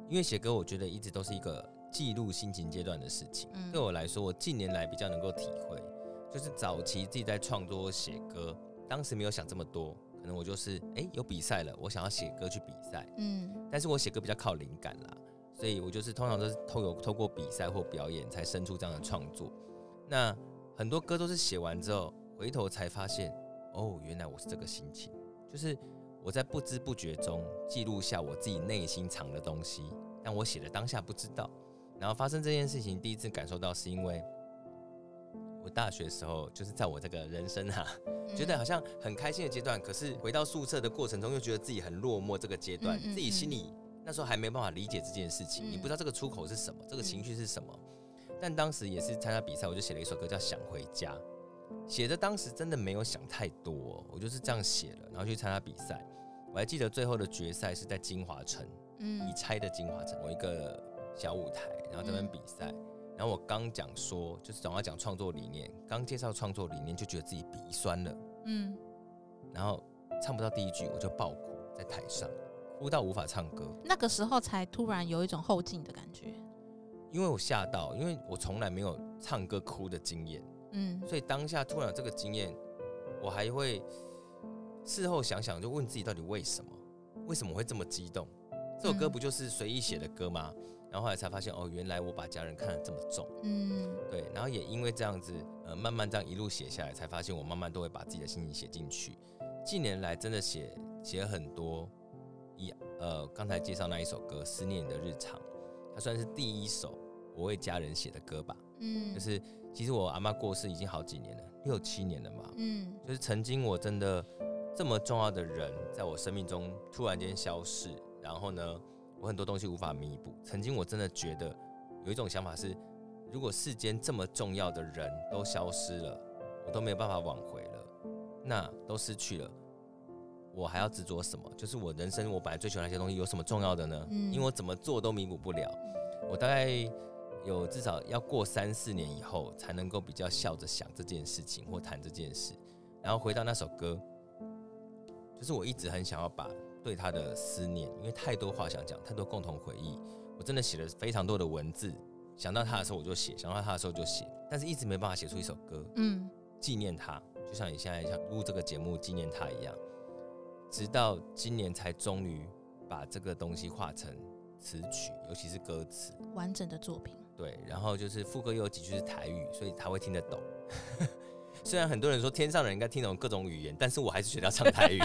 因为写歌，我觉得一直都是一个记录心情阶段的事情。对我来说，我近年来比较能够体会，就是早期自己在创作写歌，当时没有想这么多，可能我就是哎有比赛了，我想要写歌去比赛。嗯，但是我写歌比较靠灵感啦，所以我就是通常都是透有透过比赛或表演才生出这样的创作。那很多歌都是写完之后，回头才发现，哦，原来我是这个心情，就是。我在不知不觉中记录下我自己内心藏的东西，但我写的当下不知道。然后发生这件事情，第一次感受到是因为我大学时候，就是在我这个人生哈，觉得好像很开心的阶段，可是回到宿舍的过程中，又觉得自己很落寞。这个阶段，自己心里那时候还没办法理解这件事情，你不知道这个出口是什么，这个情绪是什么。但当时也是参加比赛，我就写了一首歌叫《想回家》，写的当时真的没有想太多，我就是这样写了，然后去参加比赛。我还记得最后的决赛是在金华城，嗯，已拆的金华城，我一个小舞台，然后这边比赛，然后我刚讲说，就是总要讲创作理念，刚介绍创作理念，就觉得自己鼻酸了，嗯，然后唱不到第一句，我就爆哭在台上，哭到无法唱歌，那个时候才突然有一种后劲的感觉，因为我吓到，因为我从来没有唱歌哭的经验，嗯，所以当下突然有这个经验，我还会。事后想想，就问自己到底为什么？为什么会这么激动？这首歌不就是随意写的歌吗？然后后来才发现，哦，原来我把家人看得这么重。嗯，对。然后也因为这样子，呃，慢慢这样一路写下来，才发现我慢慢都会把自己的心情写进去。近年来真的写写了很多，一呃，刚才介绍那一首歌《思念的日常》，它算是第一首我为家人写的歌吧。嗯，就是其实我阿妈过世已经好几年了，六七年了嘛。嗯，就是曾经我真的。这么重要的人，在我生命中突然间消失，然后呢，我很多东西无法弥补。曾经我真的觉得有一种想法是，如果世间这么重要的人都消失了，我都没有办法挽回了，那都失去了，我还要执着什么？就是我人生我本来追求那些东西有什么重要的呢？因为我怎么做都弥补不了。我大概有至少要过三四年以后，才能够比较笑着想这件事情或谈这件事，然后回到那首歌。就是我一直很想要把对他的思念，因为太多话想讲，太多共同回忆，我真的写了非常多的文字。想到他的时候我就写，想到他的时候就写，但是一直没办法写出一首歌，嗯，纪念他，就像你现在想录这个节目纪念他一样。直到今年才终于把这个东西化成词曲，尤其是歌词完整的作品。对，然后就是副歌又有几句是台语，所以他会听得懂。虽然很多人说天上人应该听懂各种语言，但是我还是学要唱台语。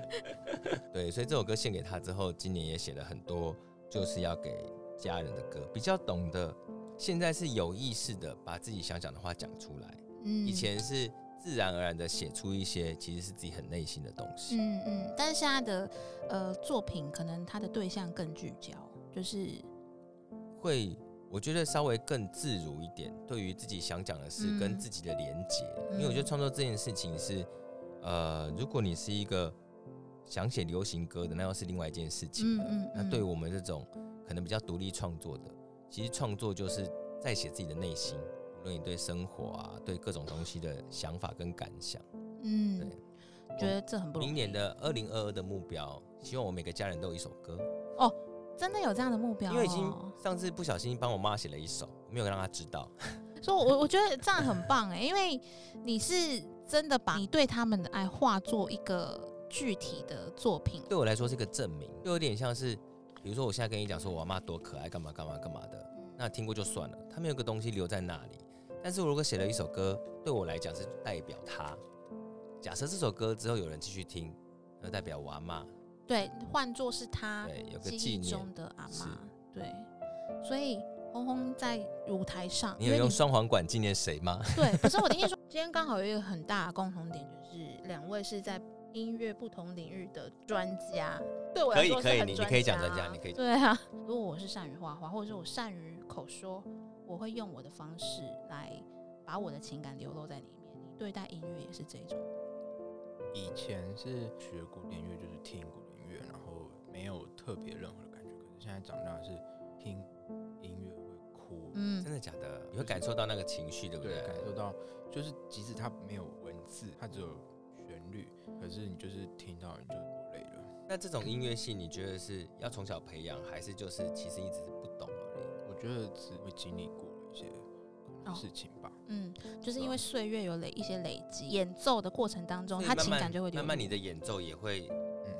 对，所以这首歌献给他之后，今年也写了很多，就是要给家人的歌，比较懂得。现在是有意识的把自己想讲的话讲出来，嗯，以前是自然而然的写出一些其实是自己很内心的东西，嗯嗯。但是现在的呃作品，可能他的对象更聚焦，就是会。我觉得稍微更自如一点，对于自己想讲的事跟自己的连接，因为我觉得创作这件事情是，呃，如果你是一个想写流行歌的，那又是另外一件事情。嗯嗯。那对我们这种可能比较独立创作的，其实创作就是在写自己的内心，无论你对生活啊，对各种东西的想法跟感想。嗯。对。觉得这很不容易。明年的二零二二的目标，希望我每个家人都有一首歌。哦。真的有这样的目标？因为已经上次不小心帮我妈写了一首，没有让她知道。所以，我我觉得这样很棒哎，因为你是真的把你对他们的爱化作一个具体的作品。对我来说是一个证明，就有点像是，比如说我现在跟你讲说我妈多可爱，干嘛干嘛干嘛的，那听过就算了，他没有个东西留在那里。但是我如果写了一首歌，对我来讲是代表他。假设这首歌之后有人继续听，那代表我阿妈。对，换作是他记忆中的阿妈。对，所以红红在舞台上，你有用双簧管纪念谁吗？对，可是我听说今天刚好有一个很大的共同点，就是两位是在音乐不同领域的专家。对我来说可以，可以，你可以讲专家，你可以。对啊，如果我是善于画画，或者是我善于口说，我会用我的方式来把我的情感流露在里面。你对待音乐也是这种？以前是学古典乐，就是听古。没有特别任何的感觉，可是现在长大是听音乐会哭，嗯，真的假的？你会感受到那个情绪，对不对？感受到，就是即使它没有文字，它只有旋律，可是你就是听到你就落泪了。那这种音乐性，你觉得是要从小培养，还是就是其实一直是不懂而已？我觉得只会经历过了一些事情吧。嗯，就是因为岁月有累一些累积，演奏的过程当中，他情感就会慢慢，你的演奏也会。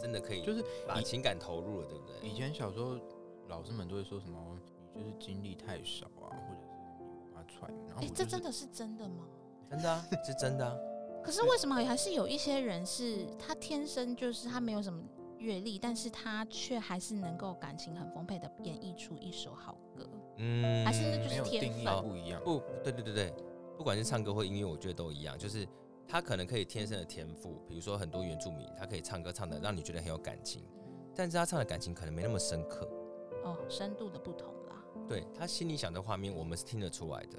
真的可以，就是把情感投入了，对不对？以前小时候，老师们都会说什么，你就是经历太少啊，或者是你无法揣摩。哎，这真的是真的吗？真的啊，是真的啊。可是为什么还是有一些人是他天生就是他没有什么阅历，但是他却还是能够感情很丰沛的演绎出一首好歌？嗯，还是那就是天分不一样？不对对对对，不管是唱歌或音乐，我觉得都一样，就是他可能可以天生的天赋，比如说很多原住民，他可以唱歌唱的让你觉得很有感情，但是他唱的感情可能没那么深刻。哦，深度的不同啦。对他心里想的画面，我们是听得出来的。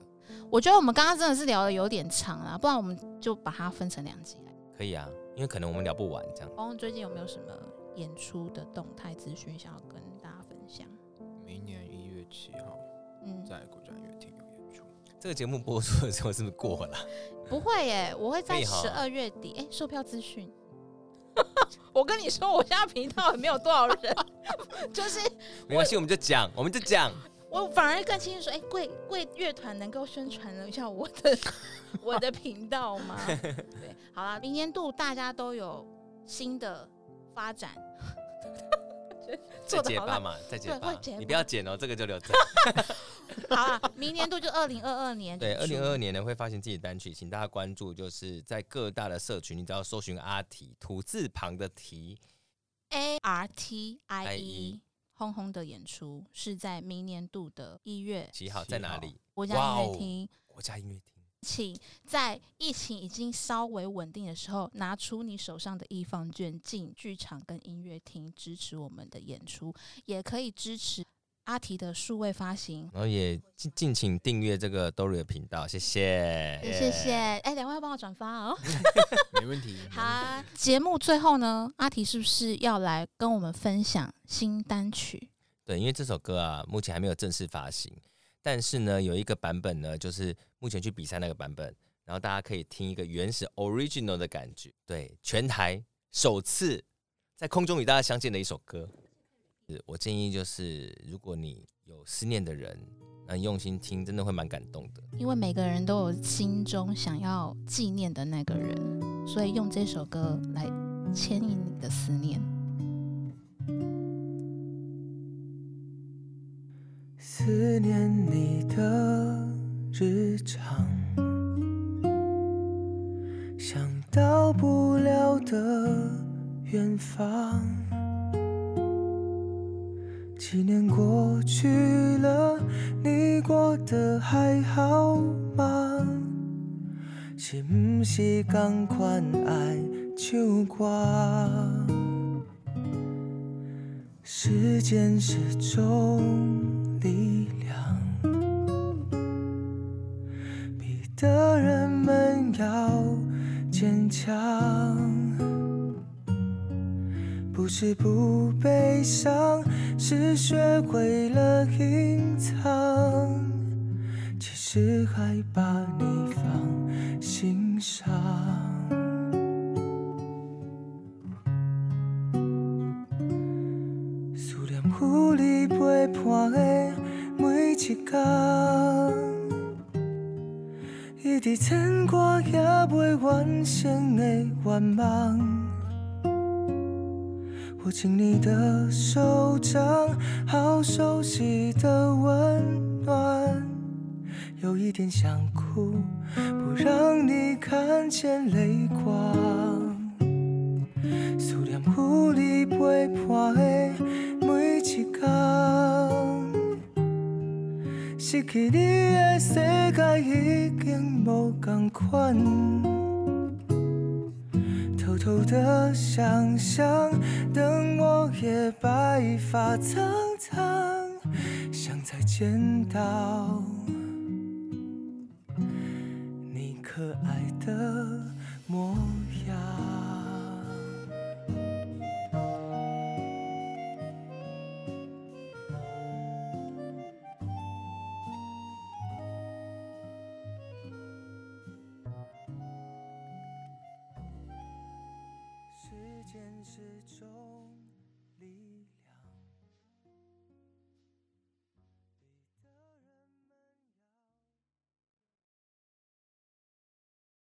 我觉得我们刚刚真的是聊的有点长了，不然我们就把它分成两集来。可以啊，因为可能我们聊不完这样。哦，最近有没有什么演出的动态资讯想要跟大家分享？明年一月七号，嗯，在国家音乐厅有演出。这个节目播出的时候是不是过了？不会耶，我会在十二月底。哎，售票资讯。我跟你说，我现在频道也没有多少人，就是没关系，我们就讲，我们就讲。我反而更清楚说，哎，贵贵乐团能够宣传一下我的 我的频道吗？对，好了，明年度大家都有新的发展。再结巴嘛，再结巴，你不要剪哦，这个就留着。好了，明年度就二零二二年。对，二零二二年呢会发行自己的单曲，请大家关注，就是在各大的社群，你只要搜寻阿提土字旁的提 A R T I E，轰轰的演出是在明年度的一月几号，在哪里？国家音乐厅。国家音乐厅。请在疫情已经稍微稳定的时候，拿出你手上的易放券进剧场跟音乐厅支持我们的演出，也可以支持阿提的数位发行。然后也敬敬请订阅这个 Dory 的频道，谢谢，谢谢。哎，两位要帮我转发哦，没问题。好，节目最后呢，阿提是不是要来跟我们分享新单曲？对，因为这首歌啊，目前还没有正式发行。但是呢，有一个版本呢，就是目前去比赛那个版本，然后大家可以听一个原始 original 的感觉，对，全台首次在空中与大家相见的一首歌。我建议就是，如果你有思念的人，那用心听，真的会蛮感动的。因为每个人都有心中想要纪念的那个人，所以用这首歌来牵引你的思念。思念你的日常，想到不了的远方。几年过去了，你过得还好吗？是不是同款爱唱歌？时间是种。力的人们要坚强。不是不悲伤，是学会了隐藏。其实还把你放心上。思念有你陪伴的。每一天，一直牵挂也未完成的愿望。握紧你的手掌，好熟悉的温暖。有一点想哭，不让你看见泪光。思念有你陪伴失去你的世界已经无同款，偷偷的想象，等我也白发苍苍，想再见到。